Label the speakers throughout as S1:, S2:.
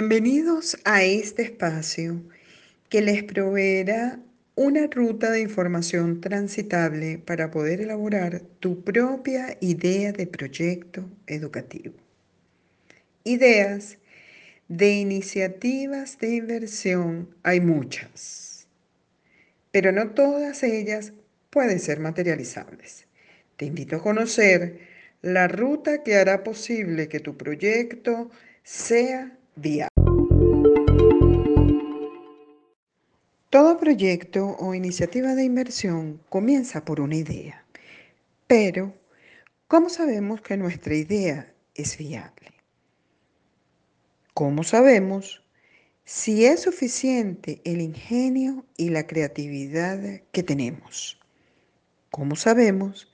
S1: Bienvenidos a este espacio que les proveerá una ruta de información transitable para poder elaborar tu propia idea de proyecto educativo. Ideas de iniciativas de inversión hay muchas, pero no todas ellas pueden ser materializables. Te invito a conocer la ruta que hará posible que tu proyecto sea viable. Todo proyecto o iniciativa de inversión comienza por una idea, pero ¿cómo sabemos que nuestra idea es viable? ¿Cómo sabemos si es suficiente el ingenio y la creatividad que tenemos? ¿Cómo sabemos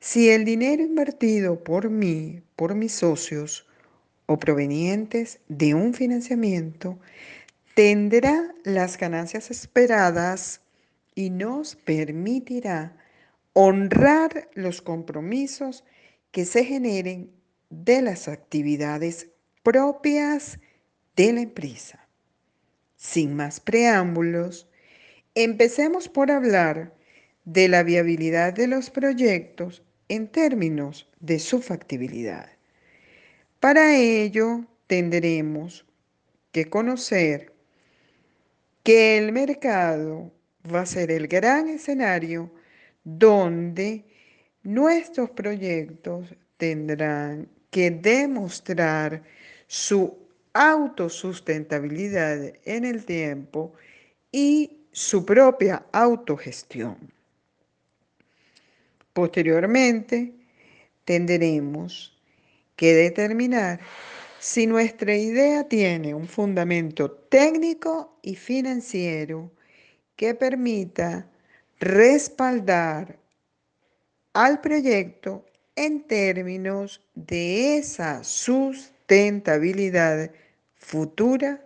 S1: si el dinero invertido por mí, por mis socios o provenientes de un financiamiento tendrá las ganancias esperadas y nos permitirá honrar los compromisos que se generen de las actividades propias de la empresa. Sin más preámbulos, empecemos por hablar de la viabilidad de los proyectos en términos de su factibilidad. Para ello, tendremos que conocer que el mercado va a ser el gran escenario donde nuestros proyectos tendrán que demostrar su autosustentabilidad en el tiempo y su propia autogestión. Posteriormente, tendremos que determinar si nuestra idea tiene un fundamento técnico y financiero que permita respaldar al proyecto en términos de esa sustentabilidad futura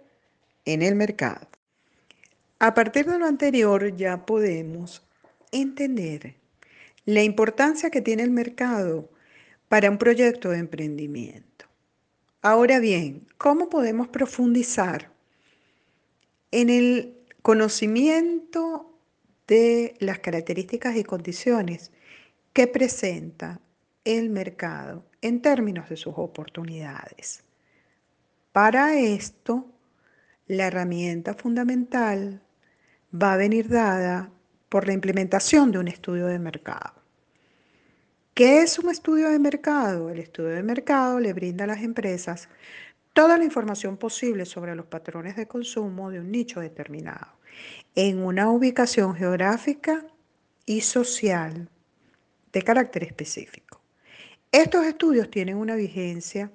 S1: en el mercado. A partir de lo anterior ya podemos entender la importancia que tiene el mercado para un proyecto de emprendimiento. Ahora bien, ¿cómo podemos profundizar en el conocimiento de las características y condiciones que presenta el mercado en términos de sus oportunidades? Para esto, la herramienta fundamental va a venir dada por la implementación de un estudio de mercado. ¿Qué es un estudio de mercado? El estudio de mercado le brinda a las empresas toda la información posible sobre los patrones de consumo de un nicho determinado, en una ubicación geográfica y social de carácter específico. Estos estudios tienen una vigencia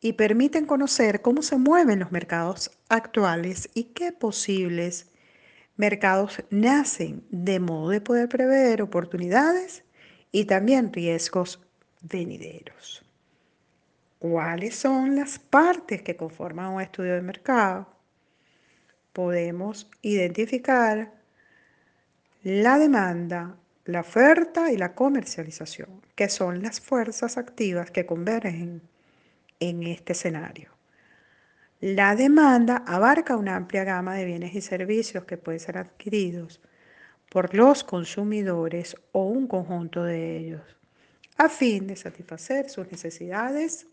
S1: y permiten conocer cómo se mueven los mercados actuales y qué posibles mercados nacen de modo de poder prever oportunidades y también riesgos venideros. ¿Cuáles son las partes que conforman un estudio de mercado? Podemos identificar la demanda, la oferta y la comercialización, que son las fuerzas activas que convergen en este escenario. La demanda abarca una amplia gama de bienes y servicios que pueden ser adquiridos por los consumidores o un conjunto de ellos, a fin de satisfacer sus necesidades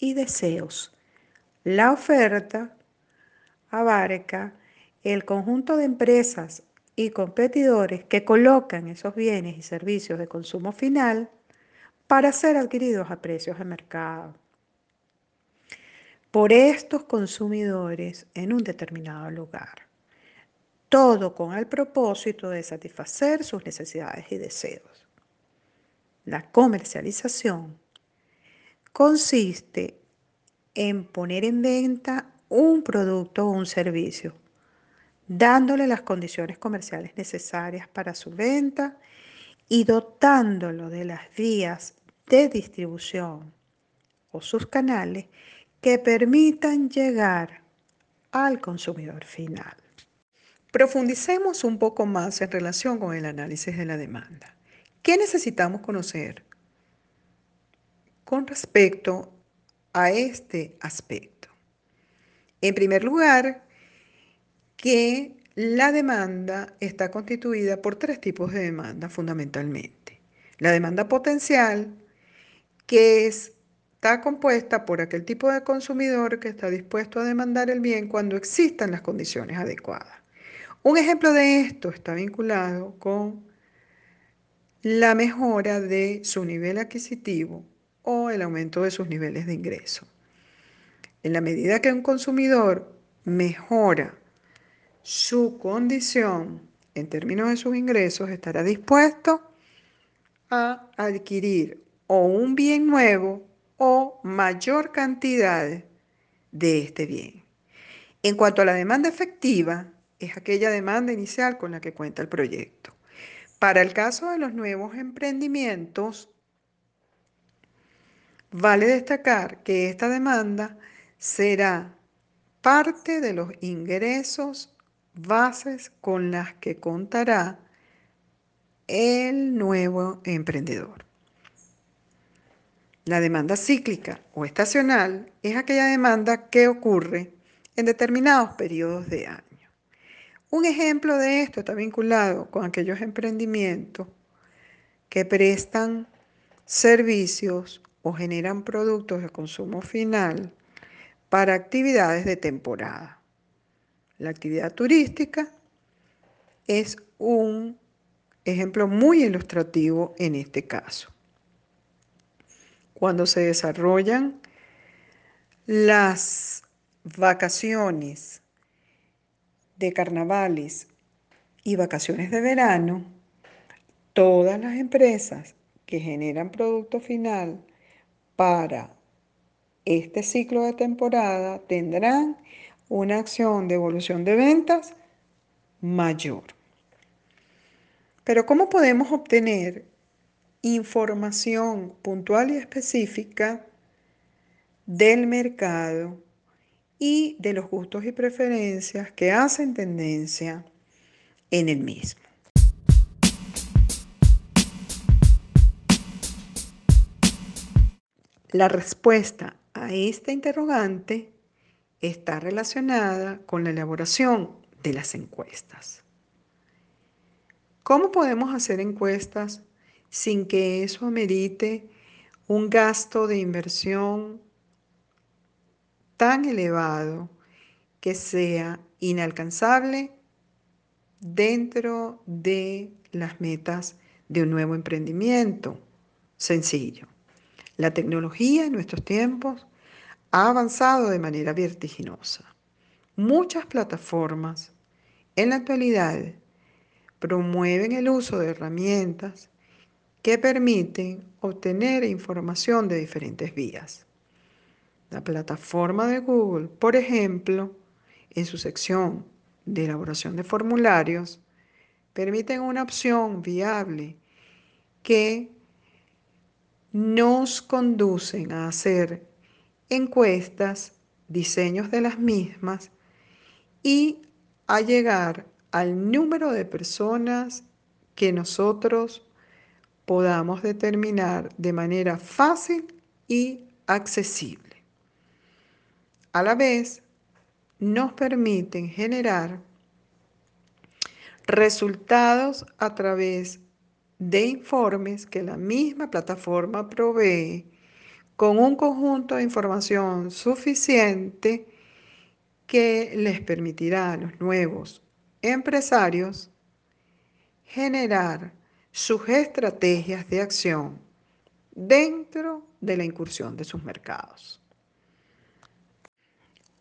S1: y deseos. La oferta abarca el conjunto de empresas y competidores que colocan esos bienes y servicios de consumo final para ser adquiridos a precios de mercado por estos consumidores en un determinado lugar todo con el propósito de satisfacer sus necesidades y deseos. La comercialización consiste en poner en venta un producto o un servicio, dándole las condiciones comerciales necesarias para su venta y dotándolo de las vías de distribución o sus canales que permitan llegar al consumidor final. Profundicemos un poco más en relación con el análisis de la demanda. ¿Qué necesitamos conocer con respecto a este aspecto? En primer lugar, que la demanda está constituida por tres tipos de demanda fundamentalmente. La demanda potencial, que está compuesta por aquel tipo de consumidor que está dispuesto a demandar el bien cuando existan las condiciones adecuadas. Un ejemplo de esto está vinculado con la mejora de su nivel adquisitivo o el aumento de sus niveles de ingreso. En la medida que un consumidor mejora su condición en términos de sus ingresos, estará dispuesto a adquirir o un bien nuevo o mayor cantidad de este bien. En cuanto a la demanda efectiva, es aquella demanda inicial con la que cuenta el proyecto. Para el caso de los nuevos emprendimientos, vale destacar que esta demanda será parte de los ingresos bases con las que contará el nuevo emprendedor. La demanda cíclica o estacional es aquella demanda que ocurre en determinados periodos de año. Un ejemplo de esto está vinculado con aquellos emprendimientos que prestan servicios o generan productos de consumo final para actividades de temporada. La actividad turística es un ejemplo muy ilustrativo en este caso. Cuando se desarrollan las vacaciones de carnavales y vacaciones de verano, todas las empresas que generan producto final para este ciclo de temporada tendrán una acción de evolución de ventas mayor. Pero ¿cómo podemos obtener información puntual y específica del mercado y de los gustos y preferencias que hacen tendencia en el mismo. La respuesta a esta interrogante está relacionada con la elaboración de las encuestas. ¿Cómo podemos hacer encuestas sin que eso amerite un gasto de inversión tan elevado que sea inalcanzable dentro de las metas de un nuevo emprendimiento. Sencillo. La tecnología en nuestros tiempos ha avanzado de manera vertiginosa. Muchas plataformas en la actualidad promueven el uso de herramientas que permiten obtener información de diferentes vías. La plataforma de Google, por ejemplo, en su sección de elaboración de formularios, permiten una opción viable que nos conducen a hacer encuestas, diseños de las mismas y a llegar al número de personas que nosotros podamos determinar de manera fácil y accesible a la vez nos permiten generar resultados a través de informes que la misma plataforma provee con un conjunto de información suficiente que les permitirá a los nuevos empresarios generar sus estrategias de acción dentro de la incursión de sus mercados.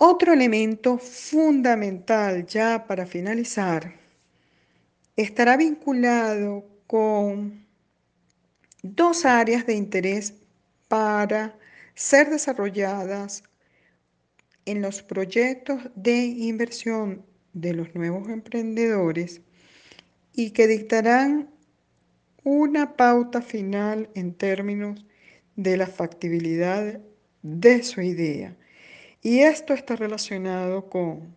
S1: Otro elemento fundamental ya para finalizar estará vinculado con dos áreas de interés para ser desarrolladas en los proyectos de inversión de los nuevos emprendedores y que dictarán una pauta final en términos de la factibilidad de su idea. Y esto está relacionado con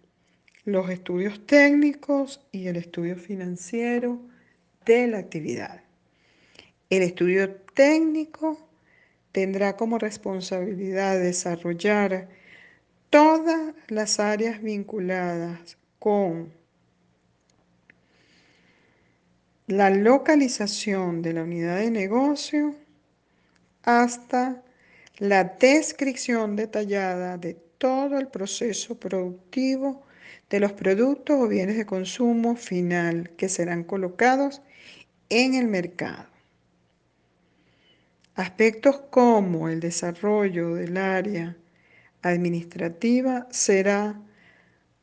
S1: los estudios técnicos y el estudio financiero de la actividad. El estudio técnico tendrá como responsabilidad desarrollar todas las áreas vinculadas con la localización de la unidad de negocio hasta la descripción detallada de todo el proceso productivo de los productos o bienes de consumo final que serán colocados en el mercado. Aspectos como el desarrollo del área administrativa será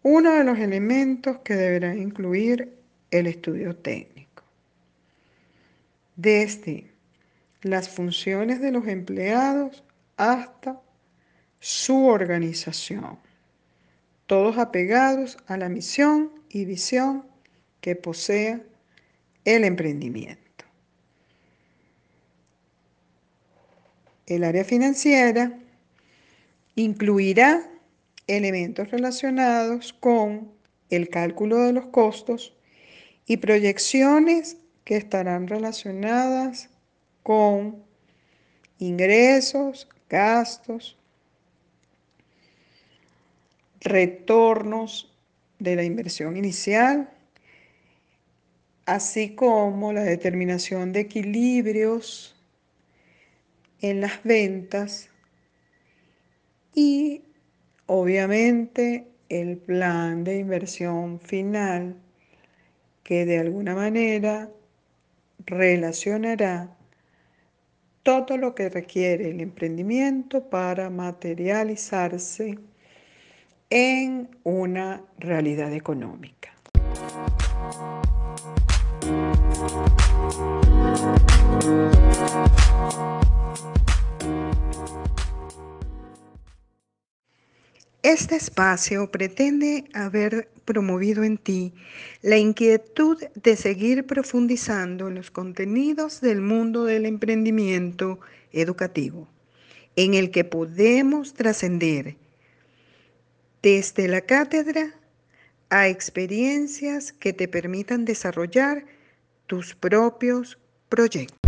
S1: uno de los elementos que deberá incluir el estudio técnico. Desde las funciones de los empleados hasta su organización, todos apegados a la misión y visión que posea el emprendimiento. El área financiera incluirá elementos relacionados con el cálculo de los costos y proyecciones que estarán relacionadas con ingresos, gastos, retornos de la inversión inicial, así como la determinación de equilibrios en las ventas y obviamente el plan de inversión final que de alguna manera relacionará todo lo que requiere el emprendimiento para materializarse en una realidad económica. Este espacio pretende haber promovido en ti la inquietud de seguir profundizando en los contenidos del mundo del emprendimiento educativo, en el que podemos trascender desde la cátedra a experiencias que te permitan desarrollar tus propios proyectos.